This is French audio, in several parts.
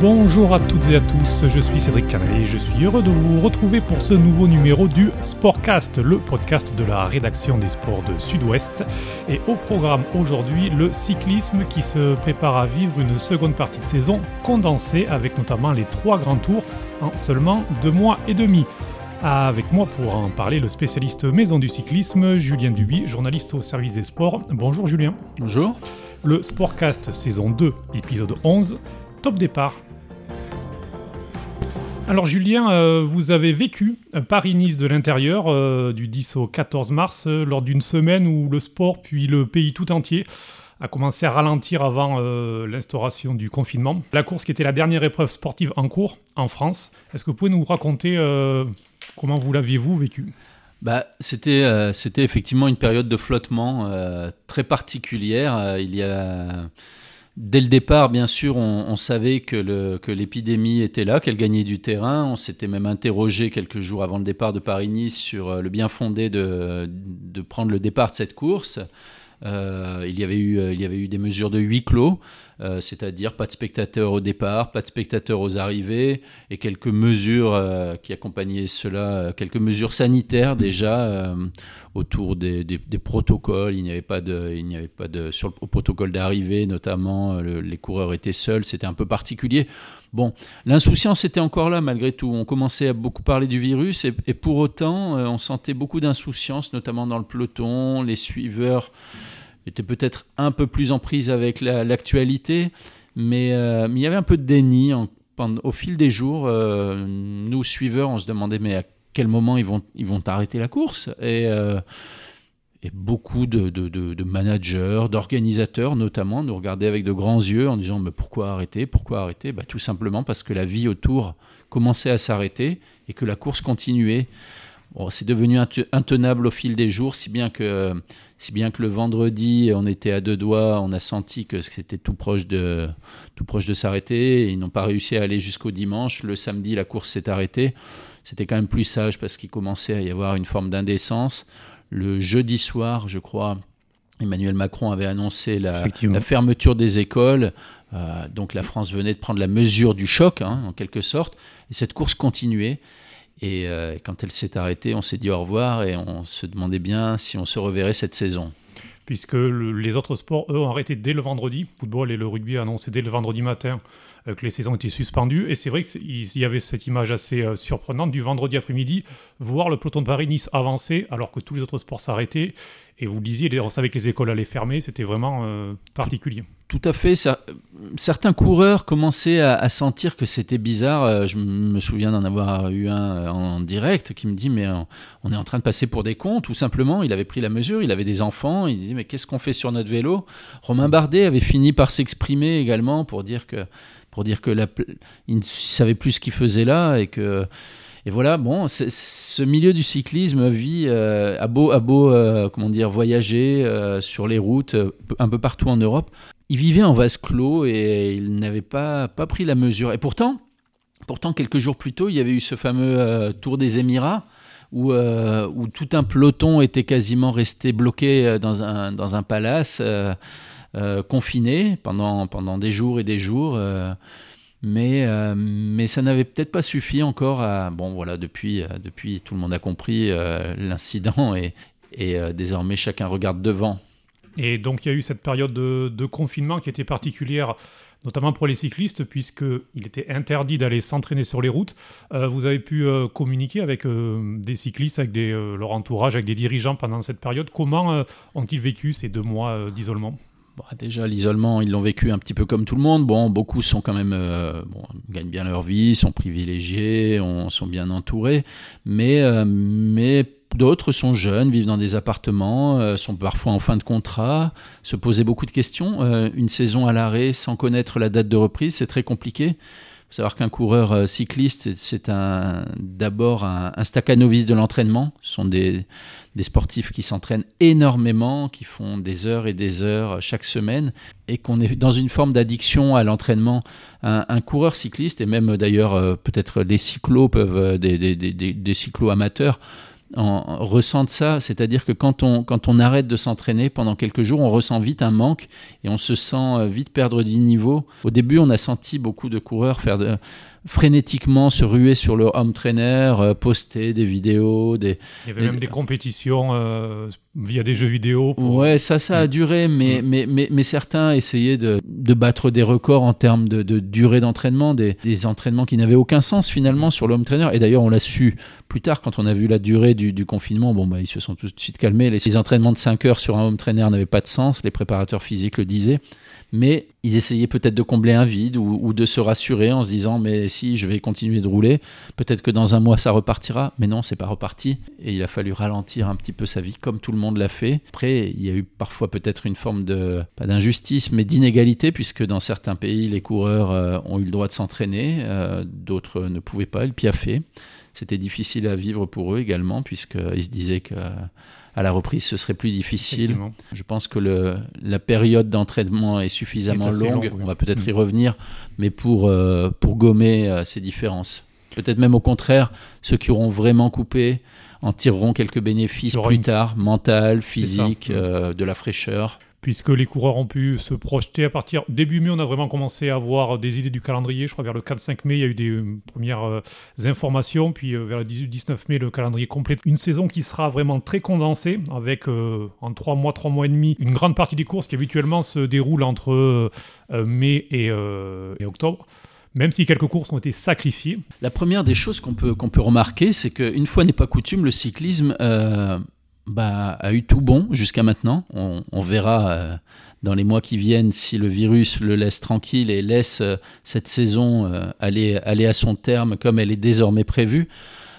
Bonjour à toutes et à tous, je suis Cédric Canet et je suis heureux de vous retrouver pour ce nouveau numéro du Sportcast, le podcast de la rédaction des sports de Sud-Ouest. Et au programme aujourd'hui, le cyclisme qui se prépare à vivre une seconde partie de saison condensée avec notamment les trois grands tours en seulement deux mois et demi. Avec moi pour en parler, le spécialiste maison du cyclisme, Julien Duby, journaliste au service des sports. Bonjour Julien. Bonjour. Le Sportcast saison 2, épisode 11, top départ. Alors Julien, euh, vous avez vécu un Paris-Nice de l'intérieur euh, du 10 au 14 mars euh, lors d'une semaine où le sport puis le pays tout entier a commencé à ralentir avant l'instauration du confinement. La course qui était la dernière épreuve sportive en cours en France. Est-ce que vous pouvez nous raconter comment vous l'aviez-vous vécu? Bah, c'était, c'était effectivement une période de flottement très particulière. il y a Dès le départ, bien sûr, on, savait que l'épidémie était là, qu'elle gagnait du terrain. On s'était même interrogé quelques jours avant le départ de Paris-Nice sur euh, le bien fondé de, prendre le départ de cette course. Euh, euh, il y avait eu des mesures de huis clos. Euh, c'est-à-dire pas de spectateurs au départ, pas de spectateurs aux arrivées, et quelques mesures euh, qui accompagnaient cela, euh, quelques mesures sanitaires déjà autour des, protocoles. Il n'y avait pas de, il n'y avait pas de sur le protocole d'arrivée, notamment les coureurs étaient seuls, c'était un peu particulier. Bon, l'insouciance était encore là malgré tout. On commençait à beaucoup parler du virus et, et pour autant, on sentait beaucoup d'insouciance, notamment dans le peloton, les suiveurs était peut-être un peu plus en prise avec l'actualité, mais, euh, mais, il y avait un peu de déni. au fil des jours, euh, nous, suiveurs, on se demandait mais à quel moment ils vont, ils vont arrêter la course? Et, euh, beaucoup de managers, d'organisateurs notamment, nous regardaient avec de grands yeux en disant mais pourquoi arrêter? Pourquoi arrêter? Bah, Tout simplement parce que la vie autour commençait à s'arrêter et que la course continuait. Bon, c'est devenu intenable au fil des jours, si bien que si bien que le vendredi, on était à deux doigts, on a senti que c'était tout proche de, tout proche de s'arrêter. Ils n'ont pas réussi à aller jusqu'au dimanche. Le samedi, la course s'est arrêtée. C'était quand même plus sage parce qu'il commençait à y avoir une forme d'indécence. Le jeudi soir, je crois, Emmanuel Macron avait annoncé la, fermeture des écoles. Euh, donc la France venait de prendre la mesure du choc, hein, en quelque sorte. Et cette course continuait. Et euh, quand elle s'est arrêtée, on s'est dit au revoir et on se demandait bien si on se reverrait cette saison. Puisque les autres sports, eux, ont arrêté dès le vendredi. Le football et le rugby annoncé dès le vendredi matin euh, que les saisons étaient suspendues. Et c'est vrai qu'il y avait cette image assez euh, surprenante du vendredi après-midi, voir le peloton de Paris-Nice avancer alors que tous les autres sports s'arrêtaient. Et vous le disiez, on savait que les écoles allaient fermer, c'était vraiment euh, particulier. Tout à fait. Certains coureurs commençaient à, sentir que c'était bizarre. Je me souviens d'en avoir eu un en direct qui me dit Mais on est en train de passer pour des cons, tout simplement. Il avait pris la mesure, il avait des enfants. Il disait Mais qu'est-ce qu'on fait sur notre vélo? Romain Bardet avait fini par s'exprimer également pour dire que pour dire que il ne savait plus ce qu'il faisait là et que et voilà bon ce milieu du cyclisme vit euh, à beau à beau euh, comment dire voyager euh, sur les routes un peu partout en Europe il vivait en vase clos et il n'avait pas pas pris la mesure. Et pourtant pourtant quelques jours plus tôt il y avait eu ce fameux Tour des Émirats où, où tout un peloton était quasiment resté bloqué dans un, dans un palace euh, confiné pendant, pendant des jours et des jours. Euh, mais, euh, mais ça n'avait peut-être pas suffi encore. Bon voilà, depuis, depuis tout le monde a compris l'incident et, et désormais chacun regarde devant. Et donc il y a eu cette période de, de confinement qui était particulière notamment pour les cyclistes, puisqu'il était interdit d'aller s'entraîner sur les routes. vous avez pu communiquer avec des cyclistes, avec leur entourage, avec des dirigeants pendant cette période. Comment ont-ils vécu ces deux mois d'isolement? Déjà, l'isolement, ils l'ont vécu un petit peu comme tout le monde. Bon, beaucoup sont quand même, euh, gagnent bien leur vie, sont privilégiés, on, sont bien entourés, euh, mais d'autres sont jeunes, vivent dans des appartements, euh, sont parfois en fin de contrat, se posaient beaucoup de questions. une saison à l'arrêt sans connaître la date de reprise, c'est très compliqué. Il faut savoir qu'un coureur cycliste, c'est un, d'abord un, un de l'entraînement. Ce sont des, sportifs qui s'entraînent énormément, qui font des heures et des heures chaque semaine, et qu'on est dans une forme d'addiction à l'entraînement. Un, coureur cycliste, et même d'ailleurs euh, peut-être les cyclos peuvent, euh, des, des, cyclos amateurs, en, ressentent ça, c'est-à-dire que quand on, quand on arrête de s'entraîner pendant quelques jours, on ressent vite un manque et on se sent euh, vite perdre du niveau. Au début, on a senti beaucoup de coureurs faire de, frénétiquement se ruer sur le home trainer, euh, poster des vidéos. Des, Il y avait même des compétitions euh, via des jeux vidéo. Ouais, ça, ça a mm. duré, mais, mm. mais, mais, mais, certains essayaient de, de, battre des records en termes de, de durée d'entraînement, des, des, entraînements qui n'avaient aucun sens finalement sur le home trainer. Et d'ailleurs, on l'a su plus tard quand on a vu la durée du, du confinement. Bon, bah, ils se sont tout de suite calmés. Les, les entraînements de 5 heures sur un home trainer n'avaient pas de sens. Les préparateurs physiques le disaient mais ils essayaient peut-être de combler un vide ou, de se rassurer en se disant mais si je vais continuer de rouler, peut-être que dans un mois ça repartira. Mais non, c'est pas reparti et il a fallu ralentir un petit peu sa vie comme tout le monde l'a fait. Après, il y a eu parfois peut-être une forme de pas d'injustice mais d'inégalité puisque dans certains pays les coureurs euh, ont eu le droit de s'entraîner, euh, d'autres ne pouvaient pas. Le piafé, c'était difficile à vivre pour eux également puisqu'ils se disaient que à la reprise, ce serait plus difficile. Je pense que le, la période d'entraînement est suffisamment longue. On va peut-être y mm. revenir, mais pour, euh, pour gommer euh, ces différences. Peut-être même au contraire, ceux qui auront vraiment coupé en tireront quelques bénéfices plus tard, mental, physique, euh, de la fraîcheur puisque les coureurs ont pu se projeter à partir début mai, on a vraiment commencé à avoir des idées du calendrier. Je crois vers le 4-5 mai, il y a eu des euh, premières euh, informations, puis euh, vers le 18-19 mai, le calendrier complet. Une saison qui sera vraiment très condensée, avec en 3 mois, 3 mois et demi, une grande partie des courses qui habituellement se déroulent entre mai et, octobre même si quelques courses ont été sacrifiées. La première des choses qu'on peut, qu'on peut remarquer, c'est qu'une fois n'est pas coutume, le cyclisme bah, a eu tout bon jusqu'à maintenant. On, verra euh, dans les mois qui viennent si le virus le laisse tranquille et laisse euh, cette saison euh, aller, aller à son terme comme elle est désormais prévue.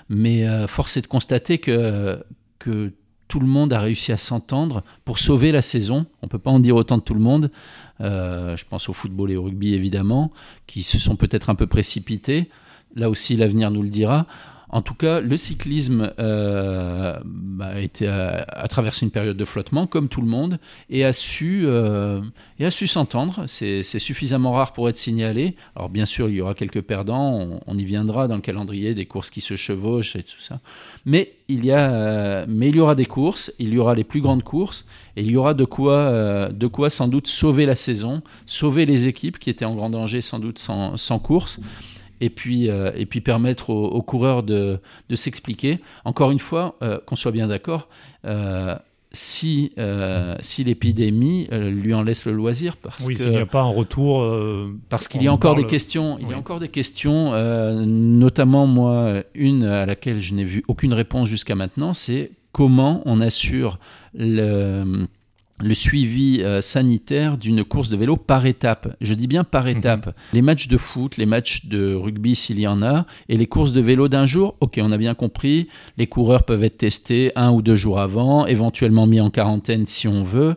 Mais force est de constater que, que tout le monde a réussi à s'entendre pour sauver la saison. On ne peut pas en dire autant de tout le monde. je pense au football et au rugby évidemment, qui se sont peut-être un peu précipités. Là aussi, l'avenir nous le dira. En tout cas, le cyclisme euh, bah, a, traversé une période de flottement, comme tout le monde, et a su, euh, s'entendre. C'est suffisamment rare pour être signalé. Alors bien sûr, il y aura quelques perdants, on, y viendra dans le calendrier des courses qui se chevauchent et tout ça. Mais il, y euh, aura des courses, il y aura les plus grandes courses, et il y aura de quoi, de quoi sans doute sauver la saison, sauver les équipes qui étaient en grand danger sans doute sans, sans course et puis, euh, et puis permettre aux, coureurs de, de s'expliquer. Encore une fois, euh, qu'on soit bien d'accord, euh, si, si l'épidémie lui en laisse le loisir, parce oui, qu'il n'y a pas un retour. parce qu'il y a encore des questions, il y a encore des questions, notamment moi, une à laquelle je n'ai vu aucune réponse jusqu'à maintenant, c'est comment on assure le le suivi euh, sanitaire d'une course de vélo par étape. Je dis bien par mhm. étape. Les matchs de foot, les matchs de rugby s'il y en a, et les courses de vélo d'un jour, ok, on a bien compris, les coureurs peuvent être testés un ou deux jours avant, éventuellement mis en quarantaine si on veut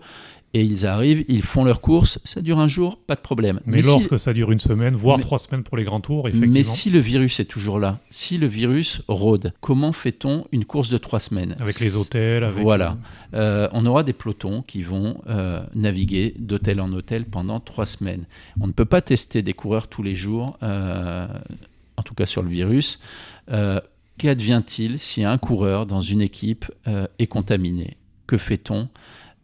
et ils arrivent, ils font leur course, ça dure un jour, pas de problème. Mais, lorsque ça dure une semaine, voire trois semaines pour les grands tours, effectivement. Mais si le virus est toujours là, si le virus rôde, comment fait-on une course de trois semaines Avec les hôtels, avec... Voilà. Euh, on aura des pelotons qui vont euh, naviguer d'hôtel en hôtel pendant trois semaines. On ne peut pas tester des coureurs tous les jours, euh, en tout cas sur le virus. Qu'advient-il si un coureur dans une équipe est contaminé? Que fait-on?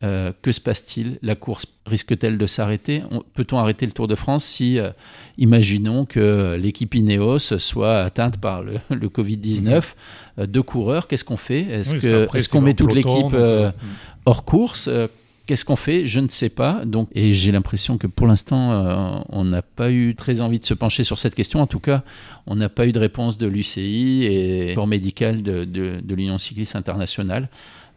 Euh, que se passe-t-il? La course risque-t-elle de s'arrêter? Peut-on arrêter le Tour de France si, euh, imaginons que l'équipe Ineos soit atteinte par le, Covid-19 mhm. euh, Deux coureurs, qu'est-ce qu'on fait? Est-ce qu'on met toute l'équipe hors course? Qu'est-ce qu'on fait? Je ne sais pas. Donc, et j'ai l'impression que pour l'instant, on n'a pas eu très envie de se pencher sur cette question. En tout cas, on n'a pas eu de réponse de l'UCI et corps médical de, de l'Union cycliste internationale.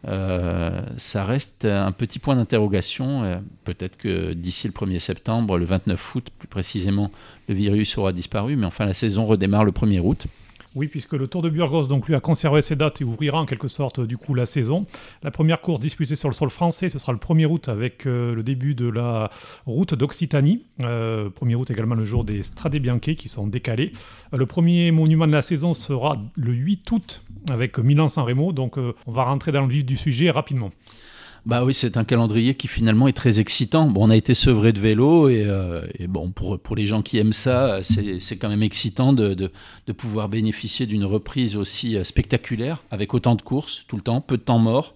Euh, ça reste un petit point d'interrogation. Euh, peut-être que d'ici le 1er septembre, le 29 août plus précisément, le virus aura disparu, mais enfin la saison redémarre le 1er août. Oui, puisque le Tour de Burgos donc lui a conservé ses dates et ouvrira en quelque sorte du coup la saison. La première course disputée sur le sol français, ce sera le 1er août avec euh, le début de la route d'Occitanie. 1er août également le jour des Strade Bianche qui sont décalés. le premier monument de la saison sera le 8 août avec Milan-San Remo. Donc euh, on va rentrer dans le vif du sujet rapidement. Bah oui, c'est un calendrier qui finalement est très excitant. Bon, on a été sevré de vélo et, euh, bon, pour, pour les gens qui aiment ça, c'est quand même excitant de, de, de pouvoir bénéficier d'une reprise aussi euh, spectaculaire avec autant de courses tout le temps, peu de temps mort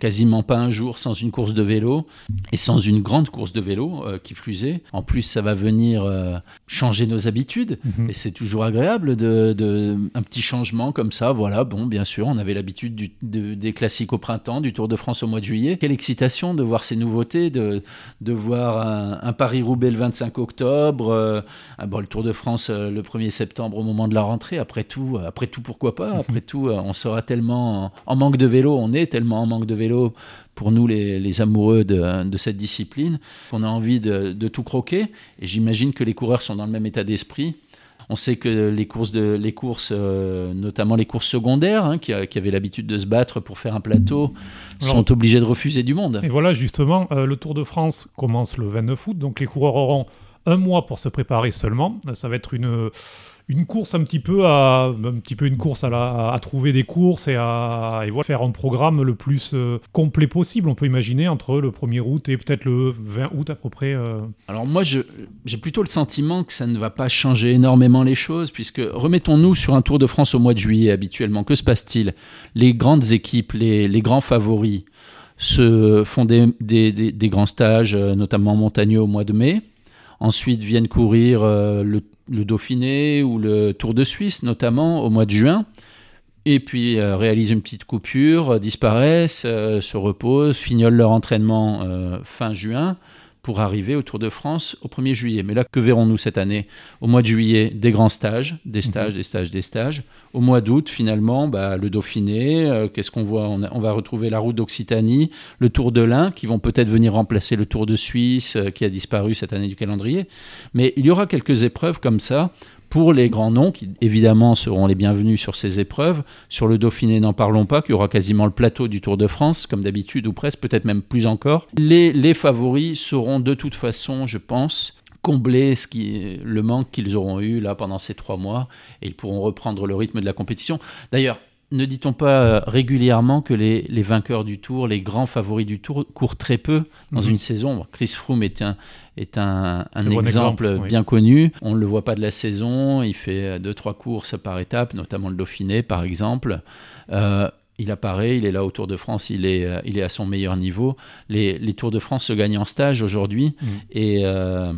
quasiment pas un jour sans une course de vélo et sans une grande course de vélo euh, qui plus est. En plus, ça va venir euh, changer nos habitudes Mhm. et c'est toujours agréable de, de- un petit changement comme ça. Voilà, bon, bien sûr, on avait l'habitude de- des classiques au printemps, du Tour de France au mois de juillet. Quelle excitation de voir ces nouveautés, de, de voir un, un Paris-Roubaix le 25 octobre, euh, bon, le Tour de France euh, le 1er septembre au moment de la rentrée. Après tout, après tout pourquoi pas? Après tout, on sera tellement en, en manque de vélo, on est tellement en manque de vélo pour nous les, les amoureux de, de cette discipline qu'on a envie de, de tout croquer. Et j'imagine que les coureurs sont dans le même état d'esprit. On sait que les courses, de, les courses euh, notamment les courses secondaires, hein, qui, avaient l'habitude de se battre pour faire un plateau, Alors- sont obligés de refuser du monde. Et voilà, justement, euh, le Tour de France commence le 29 août, donc les coureurs auront un mois pour se préparer seulement. Ça va être une, une course un petit peu à un petit peu une course à, la- à trouver des courses et à et voilà, faire un programme le plus euh, complet possible. On peut imaginer entre le 1er août et peut-être le 20 août à peu près. euh. Alors moi, j'ai plutôt le sentiment que ça ne va pas changer énormément les choses, puisque remettons-nous sur un Tour de France au mois de juillet habituellement. Que se passe-t-il? Les grandes équipes, les, les grands favoris, se font des, des- des- grands stages, euh, notamment montagneux au mois de mai. Ensuite viennent courir le, le Dauphiné ou le Tour de Suisse, notamment au mois de juin. Et puis euh, réalisent une petite coupure, euh, disparaissent, euh, se reposent, fignolent leur entraînement fin juin pour arriver au Tour de France au 1er juillet. Mais là, que verrons-nous cette année Au mois de juillet, des grands stages, des stages, des stages, des stages. Au mois d'août, finalement, bah, le Dauphiné, euh, qu'est-ce qu'on voit on, a- on va retrouver la route d'Occitanie, le Tour de l'Ain, qui vont peut-être venir remplacer le Tour de Suisse, euh, qui a disparu cette année du calendrier. Mais il y aura quelques épreuves comme ça pour les grands noms, qui évidemment seront les bienvenus sur ces épreuves. Sur le Dauphiné, n'en parlons pas, qu'il y aura quasiment le plateau du Tour de France, comme d'habitude, ou presque, peut-être même plus encore. Les, les favoris seront de toute façon, je pense, combler ce qui, le manque qu'ils auront eu là pendant ces trois mois, et ils pourront reprendre le rythme de la compétition. D'ailleurs, ne dit-on pas euh, régulièrement que les, les vainqueurs du Tour, les grands favoris du Tour, courent très peu dans Mhm. une saison? Chris Froome est un, est un, un bon exemple, oui. bien connu. On ne le voit pas de la saison. Il fait euh, deux, trois courses par étape, notamment le Dauphiné, par exemple. Euh, il apparaît, il est là au Tour de France, il est, euh, il est à son meilleur niveau. Les, les Tours de France se gagnent en stage aujourd'hui. Mhm. Et euh,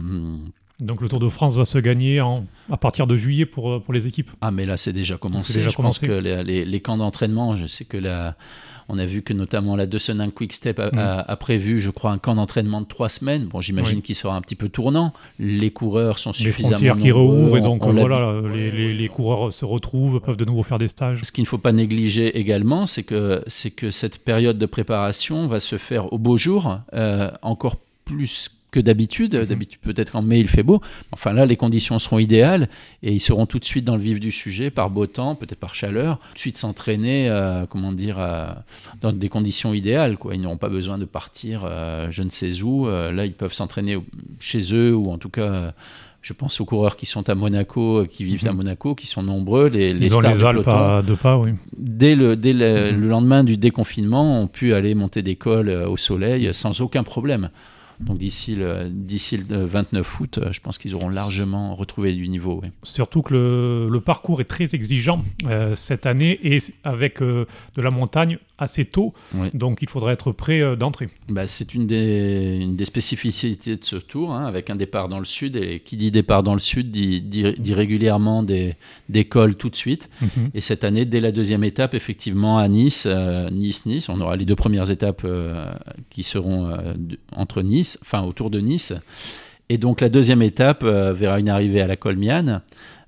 Donc le Tour de France va se gagner en, à partir de juillet pour, pour les équipes. Ah, mais là, c'est déjà commencé. Déjà je commencé. pense que les, les- les camps d'entraînement, je sais que la, on a vu que notamment la Dessenin Quick Step a, Mm. a- a prévu, je crois, un camp d'entraînement de trois semaines. Bon, j'imagine Oui. qu'il sera un petit peu tournant. Les coureurs sont Les suffisamment frontières qui rouvrent et on- donc on voilà, les, les- les coureurs se retrouvent, peuvent de nouveau faire des stages. Ce qu'il ne faut pas négliger également, c'est que, c'est que cette période de préparation va se faire au beau jour, euh, encore plus que d'habitude. Mhm. D'habitude, peut-être qu'en mai, il fait beau. Enfin là, les conditions seront idéales et ils seront tout de suite dans le vif du sujet, par beau temps, peut-être par chaleur, tout de suite s'entraîner, euh, comment dire, euh, dans des conditions idéales. Quoi. Ils n'auront pas besoin de partir euh, je ne sais où. Là, ils peuvent s'entraîner chez eux ou en tout cas... je pense aux coureurs qui sont à Monaco, qui vivent à Mhm. Monaco, qui sont nombreux, les, les Ils ont stars les Alpes à deux pas, oui. dès le, dès le, Mhm. le lendemain du déconfinement, ont pu aller monter des cols au soleil sans aucun problème. Donc d'ici le, d'ici le 29 août, euh, je pense qu'ils auront largement retrouvé du niveau. Surtout que le, le parcours est très exigeant euh, cette année et avec euh, de la montagne assez tôt. Oui. Donc il faudrait être prêt euh, d'entrée. Bah, c'est une des, une des spécificités de ce tour, hein, avec un départ dans le sud. Et qui dit départ dans le sud dit, dit- dit régulièrement des, des cols tout de suite. Mhm. Et cette année, dès la deuxième étape, effectivement, à Nice, euh, Nice-Nice, on aura les deux premières étapes euh, qui seront euh, entre Nice, enfin autour de Nice. Et donc la deuxième étape euh, verra une arrivée à la Colmiane.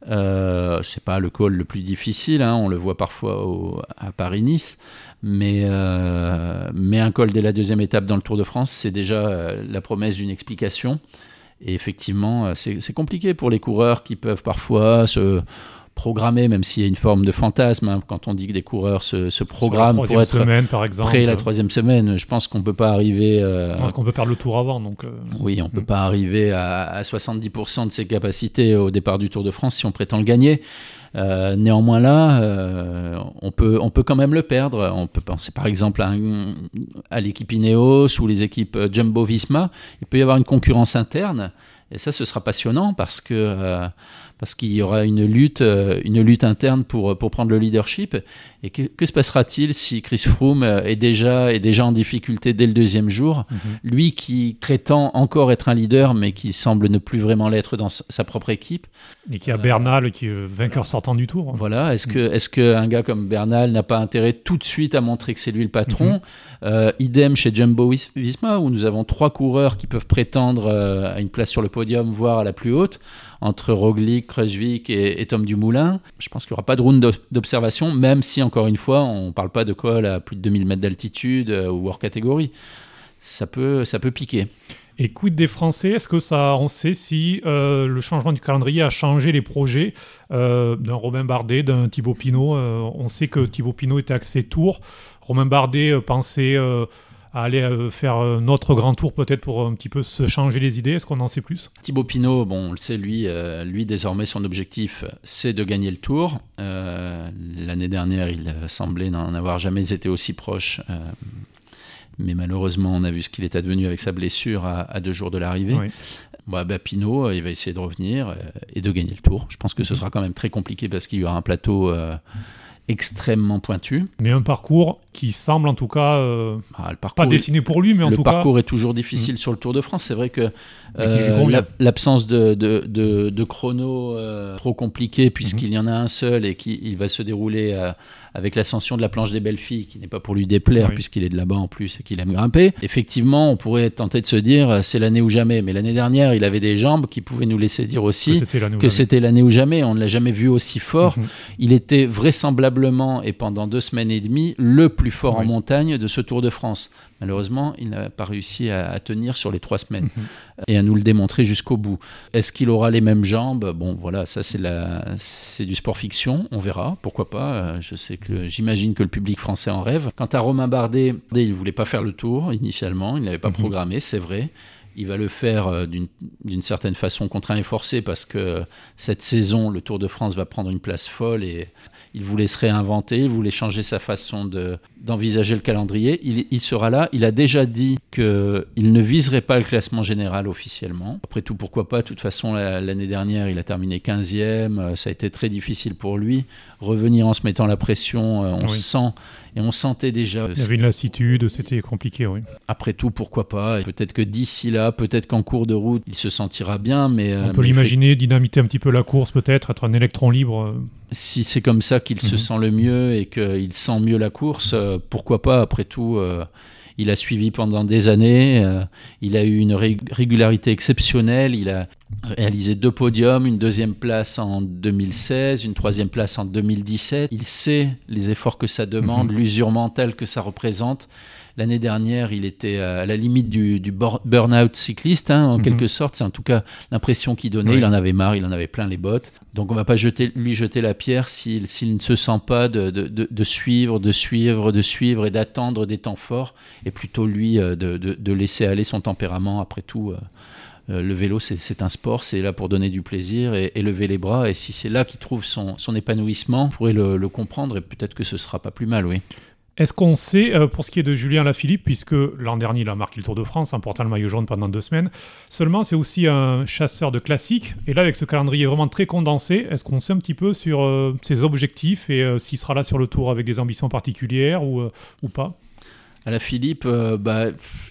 Euh, c'est pas le col le plus difficile, hein, on le voit parfois à Paris-Nice. Mais, euh, mais un col dès la deuxième étape dans le Tour de France, c'est déjà euh, la promesse d'une explication. Et effectivement, c'est compliqué pour les coureurs qui peuvent parfois se programmé, même s'il y a une forme de fantasme, hein, quand on dit que des coureurs se, se programment pour être semaine, par exemple. prêt la troisième semaine, je pense qu'on peut pas arriver. Euh... Je qu'on peut perdre le tour avant, donc. Euh, oui, on peut mm. pas arriver à, à 70% de ses capacités au départ du Tour de France si on prétend le gagner. Euh, néanmoins là, euh, on, peut, on peut quand même le perdre. On peut penser par exemple à, à l'équipe Ineos ou les équipes Jumbo-Visma. Il peut y avoir une concurrence interne. Et ça, ce sera passionnant parce que euh, parce qu'il y aura une lutte, euh, une lutte interne pour, pour prendre le leadership. Et que, que se passera-t-il si Chris Froome euh, est déjà, est déjà en difficulté dès le deuxième jour mhm. Lui qui prétend encore être un leader, mais qui semble ne plus vraiment l'être dans sa propre équipe. Et qui a Bernal, qui est vainqueur sortant du tour. Voilà. Est-ce que, est qu'un gars comme Bernal n'a pas intérêt tout de suite à montrer que c'est lui le patron mhm. Idem chez Jumbo Visma, où nous avons trois coureurs qui peuvent prétendre à une place sur le podium, voire à la plus haute entre Roglic, Kruijswijk et, Tom Dumoulin. Je pense qu'il n'y aura pas de round d'observation, même si, encore une fois, on ne parle pas de col à plus de 2000 mètres d'altitude euh, ou hors catégorie. Ça peut, ça peut piquer. Et quid des Français? Est-ce que ça, on sait si euh, le changement du calendrier a changé les projets euh, d'un Robin Bardet, d'un Thibaut Pinot? On sait que Thibaut Pinot était axé Tour. Romain Bardet pensait à aller euh, faire euh, notre grand tour peut-être pour un petit peu se changer les idées Est-ce qu'on en sait plus? Thibaut Pinot, bon, on le sait, lui, euh, lui désormais son objectif, c'est de gagner le tour. L'année dernière, il semblait n'en avoir jamais été aussi proche. mais malheureusement, on a vu ce qu'il est advenu avec sa blessure à, deux jours de l'arrivée. Bah, bah, Pinot, il va essayer de revenir et de gagner le tour. Je pense que ce mhm. sera quand même très compliqué parce qu'il y aura un plateau extrêmement pointu. Mais un parcours qui semble en tout cas euh, ah, le parcours pas dessiné pour lui, mais en tout cas... Le parcours est toujours difficile mm. sur le Tour de France. C'est vrai que euh, l'absence de, de, de, chrono euh, trop compliqué, puisqu'il y en a un seul et qu'il va se dérouler avec l'ascension de la planche des belles filles, qui n'est pas pour lui déplaire, puisqu'il est de là-bas en plus et qu'il aime grimper. Effectivement, on pourrait tenté de se dire c'est l'année ou jamais. Mais l'année dernière, il avait des jambes qui pouvaient nous laisser dire aussi que c'était l'année ou, jamais. On ne l'a jamais vu aussi fort. Mhm. Il était et pendant deux semaines et demie, le plus fort en montagne de ce Tour de France. Malheureusement, il n'a pas réussi à, tenir sur les trois semaines mhm. et à nous le démontrer jusqu'au bout. Est-ce qu'il aura les mêmes jambes? Bon, voilà, ça c'est la, c'est du sport fiction. On verra, pourquoi pas. Euh, je sais que j'imagine que le public français en rêve. Quant à Romain Bardet, il voulait pas faire le tour initialement. Il n'avait pas mhm. programmé, c'est vrai. Il va le faire euh, d'une certaine façon contraint et forcé parce que cette saison, le Tour de France va prendre une place folle et il voulait se réinventer, il voulait changer sa façon d'envisager le calendrier. Il, sera là. Il a déjà dit qu'il ne viserait pas le classement général officiellement. Après tout, pourquoi pas? De toute façon, l'année dernière, il a terminé 15e. Euh, ça a été très difficile pour lui. Revenir en se mettant la pression, euh, on sent et on sentait déjà. Il y avait une lassitude, c'était compliqué, oui. Après tout, pourquoi pas Peut-être que d'ici là, peut-être qu'en cours de route, il se sentira bien, mais. On peut l'imaginer, dynamiter un petit peu la course, peut-être, être un électron libre. Si c'est comme ça qu'il se mhm. sent le mieux et qu'il sent mieux la course, euh, pourquoi pas Après tout, euh, il a suivi pendant des années, euh, il a eu une régularité exceptionnelle, il a réalisé deux podiums, une deuxième place en 2016, une troisième place en 2017. Il sait les efforts que ça demande, mhm. l'usure mentale que ça représente. L'année dernière, il était à la limite du, burn-out cycliste, hein, en mhm. quelque sorte. C'est en tout cas l'impression qu'il donnait. Il en avait marre, il en avait plein les bottes. Donc on ne va pas jeter, lui jeter la pierre s'il ne se sent pas de, de, suivre, de suivre, de suivre et d'attendre des temps forts, et plutôt lui euh, de, laisser aller son tempérament. Après tout, euh, euh, le vélo, c'est un sport, c'est là pour donner du plaisir et, lever les bras. Et si c'est là qu'il trouve son, épanouissement, on pourrait le, le comprendre et peut-être que ce sera pas plus mal, oui. Est-ce qu'on sait, euh, pour ce qui est de Julien Lafilippe, puisque l'an dernier il a marqué le Tour de France en portant le maillot jaune pendant deux semaines, seulement c'est aussi un chasseur de classiques, et là avec ce calendrier vraiment très condensé, est-ce qu'on sait un petit peu sur euh, ses objectifs et euh, s'il sera là sur le Tour avec des ambitions particulières ou, pas? La Philippe, bah,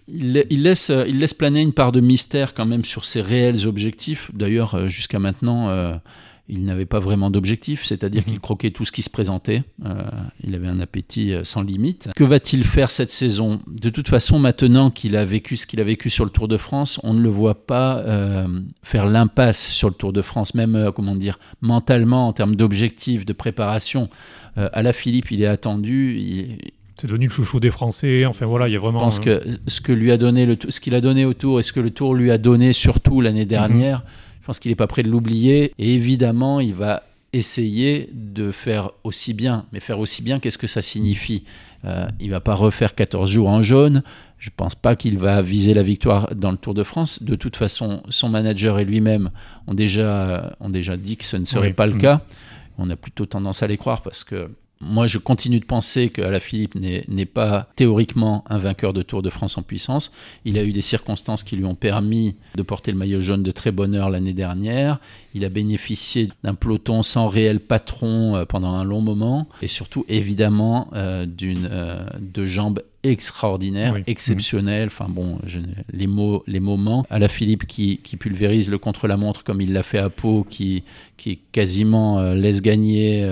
il laisse planer une part de mystère quand même sur ses réels objectifs. D'ailleurs, jusqu'à maintenant, il n'avait pas vraiment d'objectif, c'est-à-dire qu'il mhm. croquait tout ce qui se présentait. Euh, il avait un appétit euh, sans limite. Que va-t-il faire cette saison? De toute façon, maintenant qu'il a vécu ce qu'il a vécu sur le Tour de France, on ne le voit pas euh, faire l'impasse sur le Tour de France, même comment dire mentalement en termes d'objectifs, de préparation. à la Philippe, il est attendu. c'est devenu le chouchou des Français. Enfin voilà, il y a vraiment. Je pense que ce que lui a donné le, ce qu'il a donné au Tour et ce que le Tour lui a donné surtout l'année mhm. dernière. Je pense qu'il n'est pas prêt de l'oublier. Et évidemment, il va essayer de faire aussi bien. Mais faire aussi bien, qu'est-ce que ça signifie? Euh, Il va pas refaire 14 jours en jaune. Je ne pense pas qu'il va viser la victoire dans le Tour de France. De toute façon, son manager et lui-même ont déjà, ont déjà dit que ce ne serait pas le mmh. cas. On a plutôt tendance à les croire parce que moi, je continue de penser que Philippe n'est pas théoriquement un vainqueur de Tour de France en puissance. Il a eu des circonstances qui lui ont permis de porter le maillot jaune de très bonne heure l'année dernière. Il a bénéficié d'un peloton sans réel patron euh, pendant un long moment et surtout évidemment euh, d'une euh, de jambes extraordinaires, exceptionnelles. Enfin bon, les mots les moments. À la Philippe qui, qui pulvérise le contre-la-montre comme il l'a fait à Pau, qui qui quasiment laisse gagner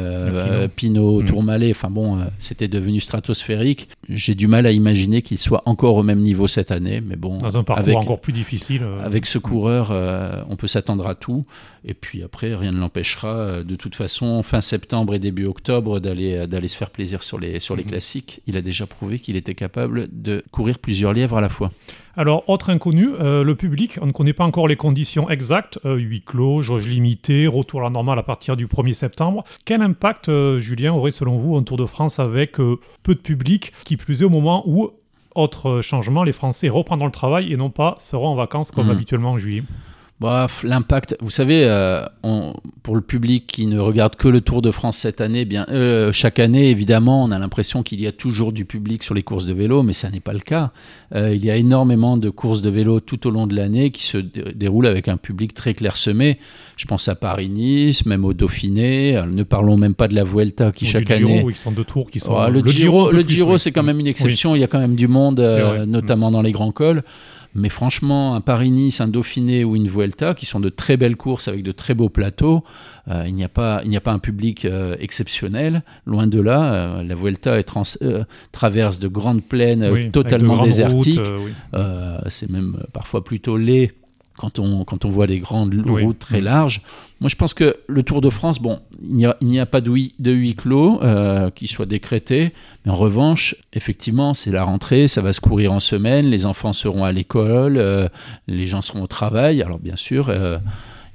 Pinot, mmh. Tourmalet. Enfin bon, c'était devenu stratosphérique. J'ai du mal à imaginer qu'il soit encore au même niveau cette année, mais bon. Dans un parcours encore plus difficile. Avec ce coureur, on peut s'attendre à tout. Et puis après, rien ne l'empêchera euh, de toute façon, fin septembre et début octobre, d'aller euh, d'aller se faire plaisir sur les, sur les mhm. classiques. Il a déjà prouvé qu'il était capable de courir plusieurs lièvres à la fois. Alors, autre inconnu, euh, le public, on ne connaît pas encore les conditions exactes, huis clos, jauge limitée, retour à la normale à partir du 1er septembre. Quel impact, Julien, aurait selon vous un Tour de France avec peu de public, qui plus est au moment où, autre changement, les Français reprendront le travail et non pas seront en vacances comme mhm. habituellement en juillet? L'impact, vous savez, euh, pour le public qui ne regarde que le Tour de France cette année, bien, euh, chaque année, évidemment, on a l'impression qu'il y a toujours du public sur les courses de vélo, mais ça n'est pas le cas. Euh, il y a énormément de courses de vélo tout au long de l'année qui se déroulent avec un public très clairsemé. Je pense à Paris-Nice, même au Dauphiné. ne parlons même pas de la Vuelta qui chaque année. Oui, sont deux tours qui sont. le, Giro, le Giro, c'est quand même une exception. Il y a quand même du monde, notamment mm. dans les grands cols. Mais franchement, un Paris-Nice, un Dauphiné ou une Vuelta, qui sont de très belles courses avec de très beaux plateaux, euh, il n'y a, pas, a pas un public euh, exceptionnel. Loin de là, euh, la Vuelta est traverse de grandes plaines totalement désertiques. C'est même parfois plutôt laid quand on, quand on voit les grandes routes très mm. larges. Moi, je pense que le Tour de France, bon, il n'y a, a, pas de huis, de huis clos euh, qui soit décrété, mais en revanche, effectivement, c'est la rentrée, ça va se courir en semaine, les enfants seront à l'école, euh, les gens seront au travail, alors bien sûr. Euh,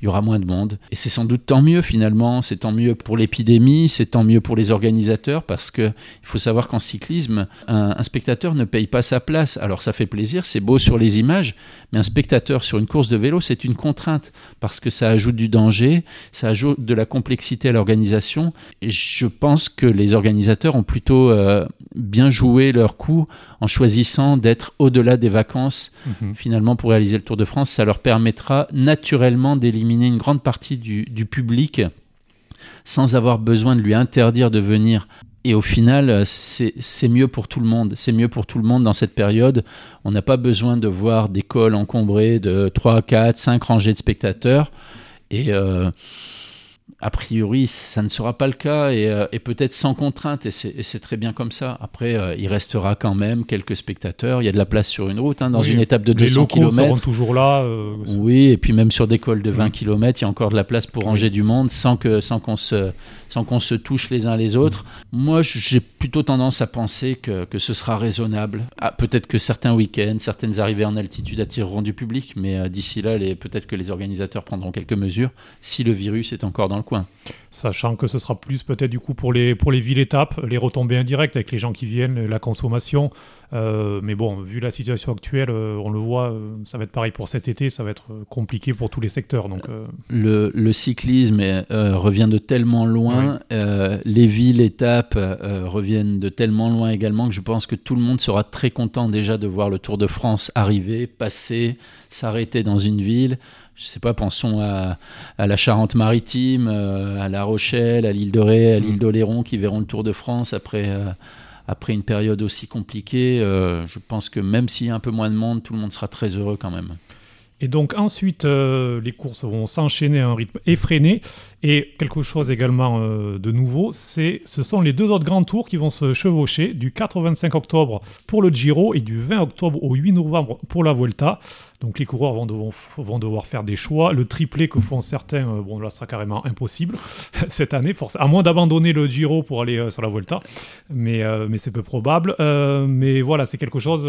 il y aura moins de monde. Et c'est sans doute tant mieux finalement, c'est tant mieux pour l'épidémie, c'est tant mieux pour les organisateurs, parce qu'il faut savoir qu'en cyclisme, un, spectateur ne paye pas sa place. Alors ça fait plaisir, c'est beau sur les images, mais un spectateur sur une course de vélo, c'est une contrainte, parce que ça ajoute du danger, ça ajoute de la complexité à l'organisation, et je pense que les organisateurs ont plutôt euh, bien joué leur coup en choisissant d'être au-delà des vacances, mhm. finalement, pour réaliser le Tour de France. Ça leur permettra naturellement d'éliminer une grande partie du, public sans avoir besoin de lui interdire de venir. Et au final, c'est mieux pour tout le monde. C'est mieux pour tout le monde dans cette période. On n'a pas besoin de voir des cols encombrés de 3, 4, 5 rangées de spectateurs. Et euh, a priori, ça ne sera pas le cas et, euh, peut-être sans contrainte, et c'est très bien comme ça. Après, euh, il restera quand même quelques spectateurs. Il y a de la place sur une route, hein, dans une étape de 200 km. seront toujours là. Euh, oui, et puis même sur des cols de 20 km, il y a encore de la place pour ranger du monde sans qu'on sans qu'on se, qu'on se touche les uns les autres. Moi, j'ai plutôt tendance à penser que, que ce sera raisonnable. Ah, peut-être que certains week-ends, certaines arrivées en altitude attireront du public, mais d'ici là, peut-être que les organisateurs prendront quelques mesures si le virus est encore dans le coin. Sachant que ce sera plus peut-être du coup pour les, pour les villes étapes, les retombées indirectes avec les gens qui viennent, la consommation. Euh, mais bon, vu la situation actuelle, euh, on le voit, euh, ça va être pareil pour cet été, ça va être compliqué pour tous les secteurs. Donc, le, le, cyclisme revient de tellement loin, les villes étapes reviennent de tellement loin également que je pense que tout le monde sera très content déjà de voir le Tour de France arriver, passer, s'arrêter dans une ville je sais pas, pensons à, la Charente-Maritime, euh, à La Rochelle, à l'île de Ré, à l'île mm. d'Oléron, qui verront le Tour de France après, euh, après une période aussi compliquée. Euh, je pense que même s'il y a un peu moins de monde, tout le monde sera très heureux quand même. Et donc ensuite, les courses vont s'enchaîner à un rythme effréné. Et quelque chose également de nouveau, c'est ce sont les deux autres grands tours qui vont se chevaucher du 4 au 25 octobre pour le Giro et du 20 octobre au 8 novembre pour la Vuelta. Donc les coureurs vont devoir, vont devoir, faire des choix. Le triplé que font certains, euh, bon là, sera carrément impossible cette année, à moins d'abandonner le Giro pour aller euh, sur la Volta. Mais, euh, mais c'est peu probable. mais voilà, c'est quelque chose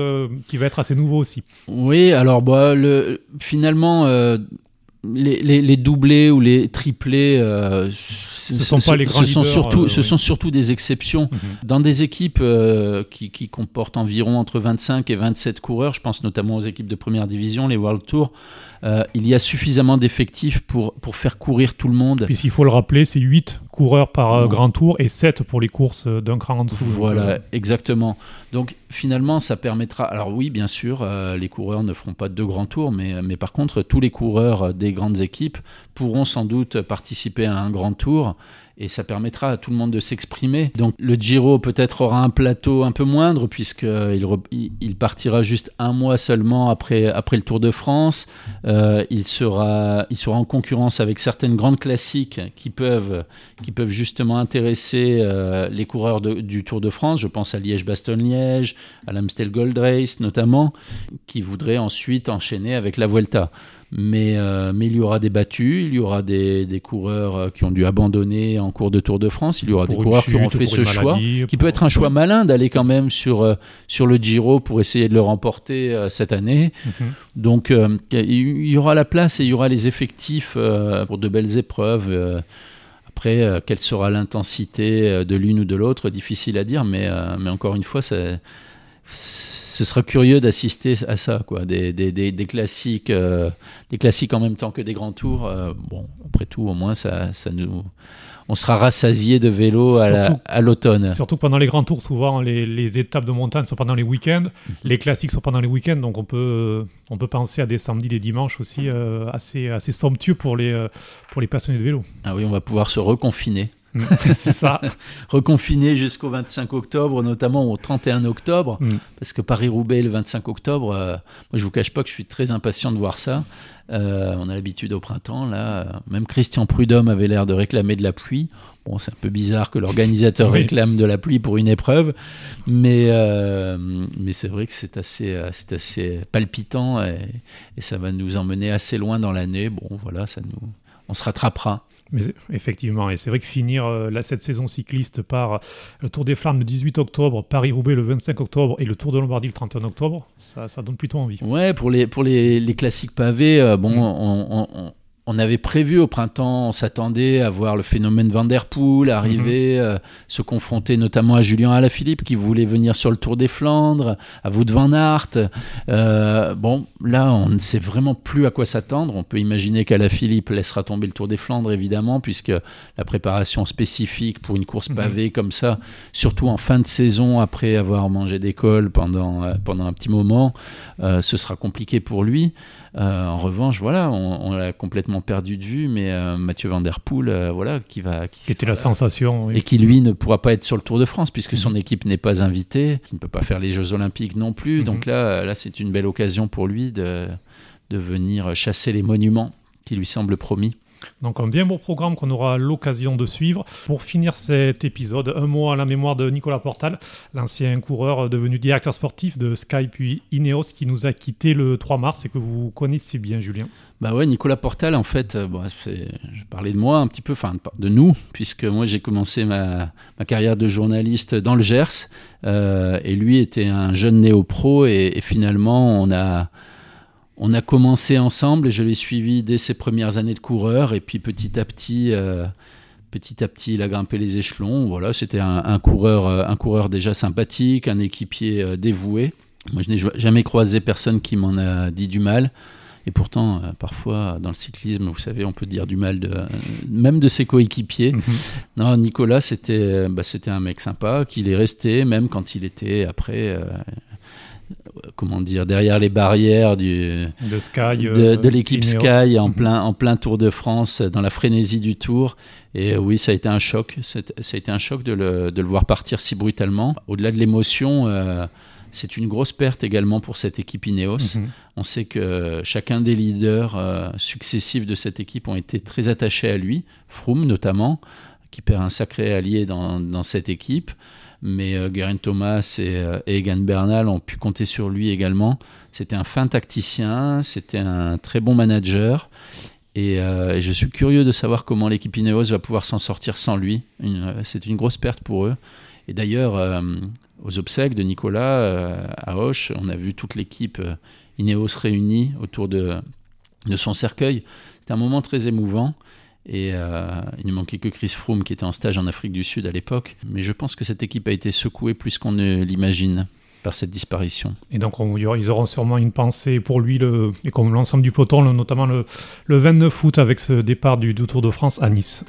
qui va être assez nouveau aussi. Oui, alors bah, le, finalement les, doublés ou les triplés, euh, ce, sont pas les grands ce sont surtout, euh, ce sont surtout des exceptions. Mhm. Dans des équipes euh, qui, qui, comportent environ entre 25 et 27 coureurs, je pense notamment aux équipes de première division, les World Tour, euh, il y a suffisamment d'effectifs pour, pour faire courir tout le monde. Puisqu'il faut le rappeler, c'est 8 coureurs par euh, grand tour et 7 pour les courses euh, d'un cran en dessous. Voilà, exactement. Donc finalement, ça permettra. Alors oui, bien sûr, les coureurs ne feront pas deux grands tours, mais, mais par contre, tous les coureurs des grandes équipes pourront sans doute participer à un grand tour et ça permettra à tout le monde de s'exprimer. Donc le Giro peut-être aura un plateau un peu moindre puisqu'il il partira juste un mois seulement après, après le Tour de France. Euh, il, sera, il sera en concurrence avec certaines grandes classiques qui peuvent, qui peuvent justement intéresser euh, les coureurs du Tour de France. Je pense à Liège-Bastogne-Liège, à l'Amstel Gold Race notamment, qui voudraient ensuite enchaîner avec la Vuelta. Mais, euh, mais il y aura des battus, il y aura des, des, coureurs euh, qui ont dû abandonner en cours de Tour de France, il y aura des coureurs qui auront fait ce choix, qui peut être un choix malin d'aller quand même sur, euh, sur le Giro pour essayer de le remporter cette année. Mhm. Donc il y aura la place et il y aura les effectifs pour de belles épreuves. Après, quelle sera l'intensité de l'une ou de l'autre, difficile à dire, mais, mais encore une fois, c'est ce sera curieux d'assister à ça, quoi. Des, des, des, classiques, euh, des classiques en même temps que des grands tours. Euh, bon, après tout, au moins, ça, ça nous, on sera rassasié de vélo à l'automne. surtout pendant les grands tours, souvent les, les, étapes de montagne sont pendant les week-ends, mhm. les classiques sont pendant les week-ends, donc on peut, on peut penser à des samedis, des dimanches aussi euh, assez, assez somptueux pour les, pour les passionnés de vélo. Ah oui, on va pouvoir se reconfiner. c'est ça. Reconfiné jusqu'au 25 octobre, notamment au 31 octobre, mm. parce que Paris-Roubaix le 25 octobre, euh, moi je vous cache pas que je suis très impatient de voir ça. Euh, on a l'habitude au printemps, là, même Christian Prudhomme avait l'air de réclamer de la pluie. Bon, c'est un peu bizarre que l'organisateur réclame de la pluie pour une épreuve, mais, euh, mais c'est vrai que c'est assez, c'est assez palpitant et, et, ça va nous emmener assez loin dans l'année. Bon, voilà, ça nous, on se rattrapera. Mais effectivement, et c'est vrai que finir euh, cette saison cycliste par euh, le Tour des Flammes le 18 octobre, Paris-Roubaix le 25 octobre et le Tour de Lombardie le 31 octobre, ça, ça donne plutôt envie. Ouais, pour les, pour les, les classiques pavés, euh, bon, mm. on, on avait prévu au printemps, on s'attendait à voir le phénomène Van Der Poel arriver, mhm. euh, se confronter notamment à Julien Alaphilippe qui voulait venir sur le Tour des Flandres, à Wout van Aert. Euh, bon, là, on ne sait vraiment plus à quoi s'attendre. On peut imaginer qu'Alaphilippe laissera tomber le Tour des Flandres, évidemment, puisque la préparation spécifique pour une course mhm. pavée comme ça, surtout en fin de saison, après avoir mangé d'école pendant, euh, pendant un petit moment, ce sera compliqué pour lui. En revanche, voilà, on, l'a complètement perdu de vue, mais euh, Mathieu Van Der Poel, euh, voilà, qui va, qui, était la sensation, et qui lui ne pourra pas être sur le Tour de France puisque son mhm. équipe n'est pas invitée, qui ne peut pas faire les Jeux Olympiques non plus. Donc mhm. là, là, c'est une belle occasion pour lui de, de venir chasser les monuments qui lui semblent promis. Donc un bien beau programme qu'on aura l'occasion de suivre. Pour finir cet épisode, un mot à la mémoire de Nicolas Portal, l'ancien coureur devenu directeur sportif de Sky puis Ineos qui nous a quitté le 3 mars et que vous connaissez bien Julien. Bah ouais, Nicolas Portal, en fait, euh, bon, je parlais de moi un petit peu, enfin de nous, puisque moi j'ai commencé ma, carrière de journaliste dans le Gers, euh, et lui était un jeune néo-pro, et, finalement on a, on a commencé ensemble et je l'ai suivi dès ses premières années de coureur. Et puis petit à petit, euh, petit à petit, il a grimpé les échelons. Voilà, c'était un, coureur, euh, un coureur déjà sympathique, un équipier euh, dévoué. Moi, je n'ai jamais croisé personne qui m'en a dit du mal. Et pourtant, parfois, dans le cyclisme, vous savez, on peut dire du mal de, même de ses coéquipiers. Mhm. Non, Nicolas, c'était bah, c'était un mec sympa, qu'il est resté, même quand il était après comment dire, derrière les barrières du, de, Sky, de, euh, l'équipe Sky en plein, en plein Tour de France, dans la frénésie du Tour. Et oui, ça a été un choc. Ça a été un choc de le, de le voir partir si brutalement. Au-delà de l'émotion, euh, c'est une grosse perte également pour cette équipe Ineos. Mhm. On sait que chacun des leaders euh, successifs de cette équipe ont été très attachés à lui, Froome notamment, qui perd un sacré allié dans, dans cette équipe mais euh, Guerin Thomas et, euh, Egan Bernal ont pu compter sur lui également. C'était un fin tacticien, c'était un très bon manager. Et, euh, je suis curieux de savoir comment l'équipe Ineos va pouvoir s'en sortir sans lui. C'est une grosse perte pour eux. Et d'ailleurs, aux obsèques de Nicolas à Hoche, on a vu toute l'équipe Ineos réunie autour de, de son cercueil. C'était un moment très émouvant. Et il ne manquait que Chris Froome qui était en stage en Afrique du Sud à l'époque. Mais je pense que cette équipe a été secouée plus qu'on ne l'imagine par cette disparition. Et donc on, ils auront sûrement une pensée pour lui, le, et comme l'ensemble du peloton, notamment le, le 29 août avec ce départ du, du Tour de France à Nice.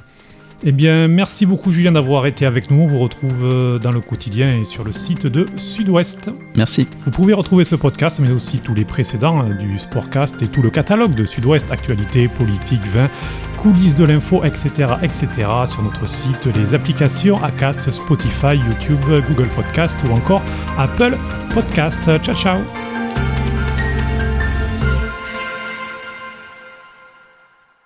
Eh bien, merci beaucoup Julien d'avoir été avec nous. On vous retrouve euh, dans le quotidien et sur le site de Sud-Ouest. Merci. Vous pouvez retrouver ce podcast, mais aussi tous les précédents euh, du Sportcast et tout le catalogue de Sud-Ouest, actualité, politique, vin, coulisses de l'info, etc., etc. sur notre site, les applications Acast, Spotify, YouTube, Google Podcast ou encore Apple Podcast. Ciao, ciao